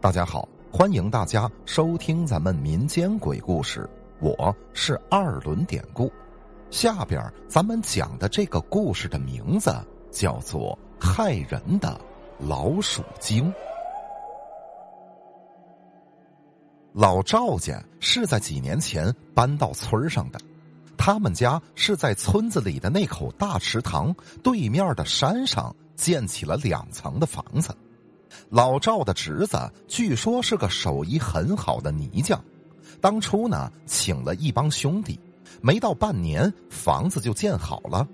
大家好，欢迎大家收听咱们民间鬼故事，我是二轮典故。下边咱们讲的这个故事的名字叫做《害人的老鼠精》。老赵家是在几年前搬到村上的，他们家是在村子里的那口大池塘对面的山上建起了两层的房子。老赵的侄子据说是个手艺很好的泥匠，当初呢请了一帮兄弟，没到半年房子就建好了，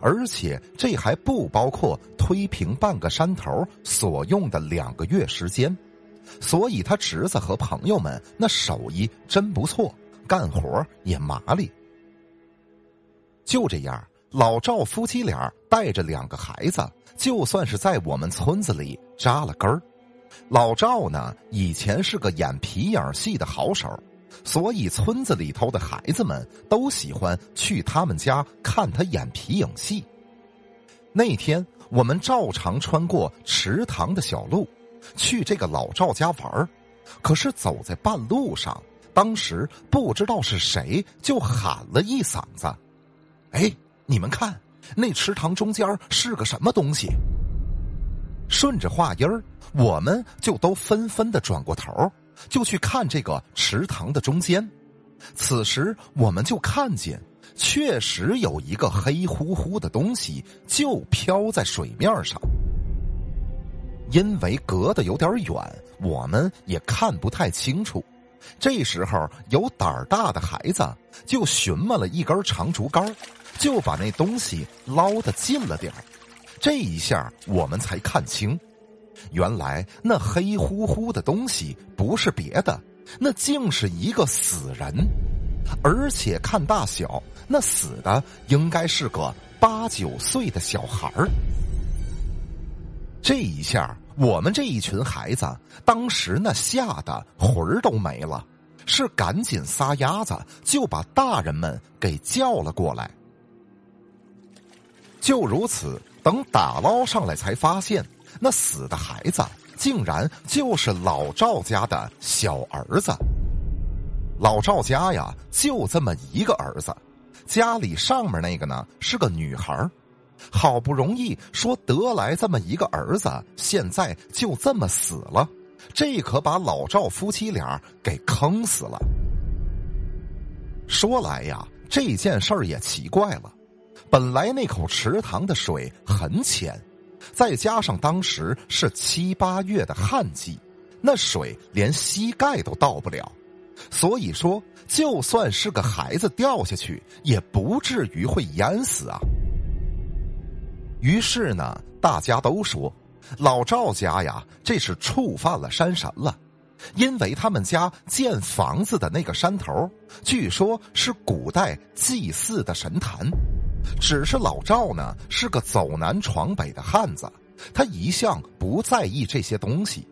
而且这还不包括推平半个山头所用的两个月时间，所以他侄子和朋友们那手艺真不错，干活也麻利。就这样，老赵夫妻俩带着两个孩子。就算是在我们村子里扎了根儿，老赵呢以前是个演皮影戏的好手，所以村子里头的孩子们都喜欢去他们家看他演皮影戏。那天我们照常穿过池塘的小路，去这个老赵家玩儿，可是走在半路上，当时不知道是谁就喊了一嗓子：“哎，你们看！”那池塘中间是个什么东西？顺着话音儿，我们就都纷纷的转过头，就去看这个池塘的中间。此时，我们就看见，确实有一个黑乎乎的东西就飘在水面上。因为隔得有点远，我们也看不太清楚。这时候，有胆儿大的孩子就寻摸了一根长竹竿。就把那东西捞得近了点这一下我们才看清，原来那黑乎乎的东西不是别的，那竟是一个死人，而且看大小，那死的应该是个八九岁的小孩儿。这一下，我们这一群孩子当时那吓得魂儿都没了，是赶紧撒丫子就把大人们给叫了过来。就如此，等打捞上来，才发现那死的孩子竟然就是老赵家的小儿子。老赵家呀，就这么一个儿子，家里上面那个呢是个女孩好不容易说得来这么一个儿子，现在就这么死了，这可把老赵夫妻俩给坑死了。说来呀，这件事儿也奇怪了。本来那口池塘的水很浅，再加上当时是七八月的旱季，那水连膝盖都到不了，所以说就算是个孩子掉下去，也不至于会淹死啊。于是呢，大家都说老赵家呀，这是触犯了山神了，因为他们家建房子的那个山头，据说是古代祭祀的神坛。只是老赵呢是个走南闯北的汉子，他一向不在意这些东西，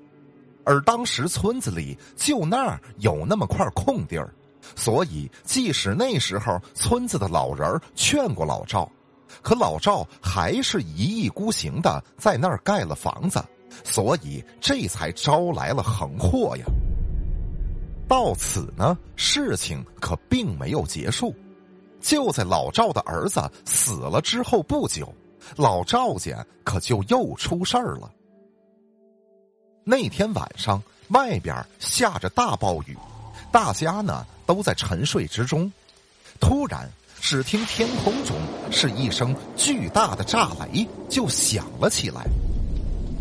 而当时村子里就那儿有那么块空地儿，所以即使那时候村子的老人劝过老赵，可老赵还是一意孤行的在那儿盖了房子，所以这才招来了横祸呀。到此呢，事情可并没有结束。就在老赵的儿子死了之后不久，老赵家可就又出事儿了。那天晚上，外边下着大暴雨，大家呢都在沉睡之中。突然，只听天空中是一声巨大的炸雷就响了起来。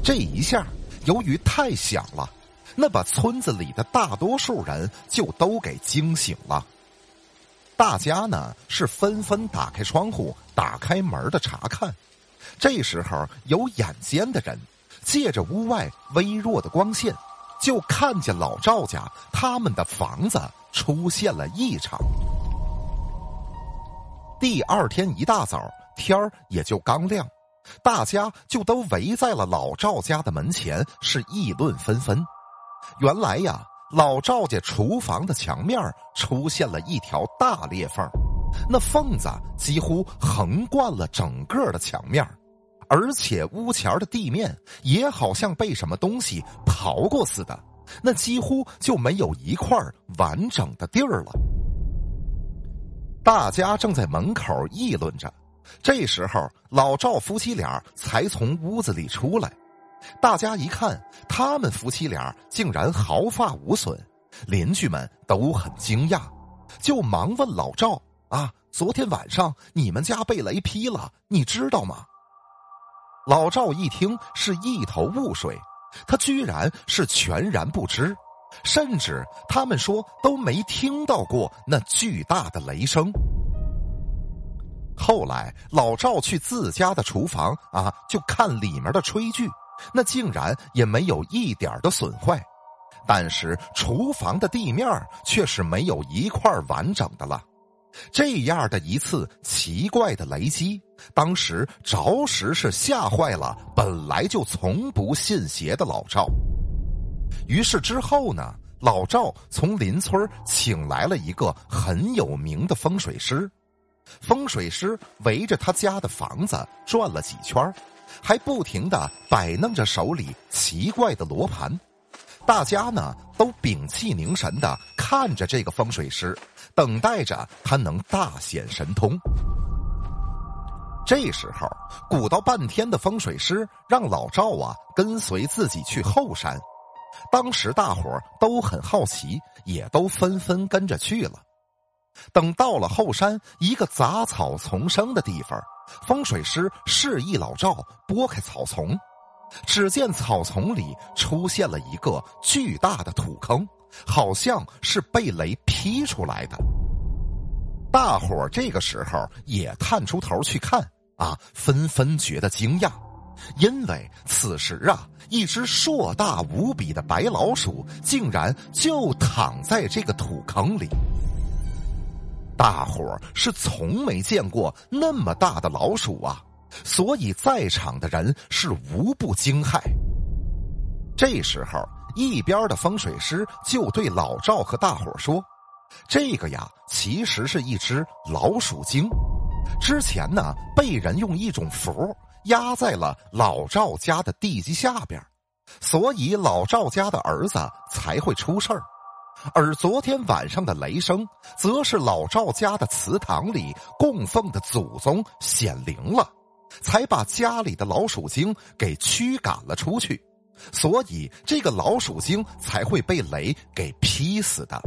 这一下，由于太响了，那把村子里的大多数人就都给惊醒了。大家呢是纷纷打开窗户、打开门的查看。这时候有眼尖的人借着屋外微弱的光线，就看见老赵家他们的房子出现了异常。第二天一大早，天儿也就刚亮，大家就都围在了老赵家的门前，是议论纷纷。原来呀。老赵家厨房的墙面出现了一条大裂缝，那缝子几乎横贯了整个的墙面，而且屋前的地面也好像被什么东西刨过似的，那几乎就没有一块完整的地儿了。大家正在门口议论着，这时候老赵夫妻俩才从屋子里出来。大家一看，他们夫妻俩竟然毫发无损，邻居们都很惊讶，就忙问老赵：“啊，昨天晚上你们家被雷劈了，你知道吗？”老赵一听是一头雾水，他居然是全然不知，甚至他们说都没听到过那巨大的雷声。后来老赵去自家的厨房啊，就看里面的炊具，那竟然也没有一点的损坏，但是厨房的地面却是没有一块完整的了。这样的一次奇怪的雷击，当时着实是吓坏了本来就从不信邪的老赵。于是之后呢，老赵从邻村请来了一个很有名的风水师。风水师围着他家的房子转了几圈，还不停的摆弄着手里奇怪的罗盘。大家呢都屏气凝神的看着这个风水师，等待着他能大显神通。这时候，鼓捣半天的风水师让老赵啊跟随自己去后山。当时大伙都很好奇，也都纷纷跟着去了。等到了后山一个杂草丛生的地方，风水师示意老赵拨开草丛。只见草丛里出现了一个巨大的土坑，好像是被雷劈出来的。大伙这个时候也探出头去看，啊，纷纷觉得惊讶，因为此时啊，一只硕大无比的白老鼠竟然就躺在这个土坑里。大伙是从没见过那么大的老鼠啊！所以在场的人是无不惊骇。这时候，一边的风水师就对老赵和大伙说：“这个呀，其实是一只老鼠精，之前呢被人用一种符压在了老赵家的地基下边，所以老赵家的儿子才会出事儿。而昨天晚上的雷声，则是老赵家的祠堂里供奉的祖宗显灵了。”才把家里的老鼠精给驱赶了出去，所以这个老鼠精才会被雷给劈死的。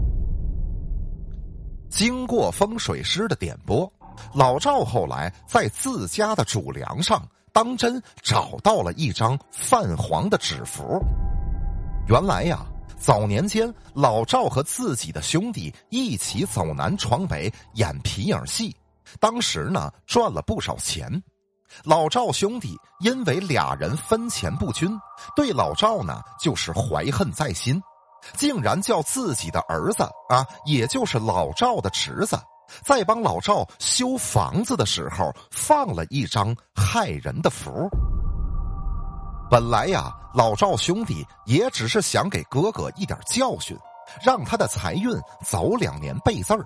经过风水师的点拨，老赵后来在自家的主梁上当真找到了一张泛黄的纸符。原来呀，早年间老赵和自己的兄弟一起走南闯北演皮影戏，当时呢赚了不少钱。老赵兄弟因为俩人分钱不均，对老赵呢就是怀恨在心，竟然叫自己的儿子啊，也就是老赵的侄子，在帮老赵修房子的时候放了一张害人的符。本来呀，老赵兄弟也只是想给哥哥一点教训，让他的财运走两年背字儿。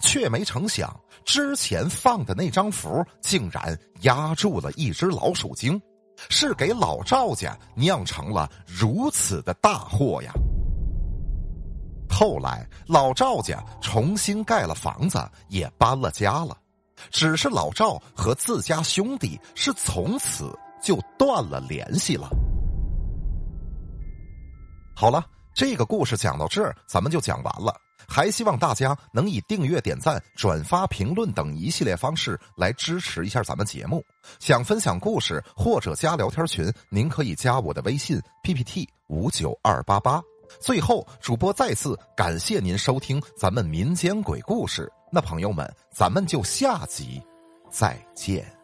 却没成想，之前放的那张符竟然压住了一只老鼠精，是给老赵家酿成了如此的大祸呀！后来老赵家重新盖了房子，也搬了家了，只是老赵和自家兄弟是从此就断了联系了。好了，这个故事讲到这儿，咱们就讲完了。还希望大家能以订阅、点赞、转发、评论等一系列方式来支持一下咱们节目。想分享故事或者加聊天群，您可以加我的微信 PPT 五九二八八。最后，主播再次感谢您收听咱们民间鬼故事。那朋友们，咱们就下集再见。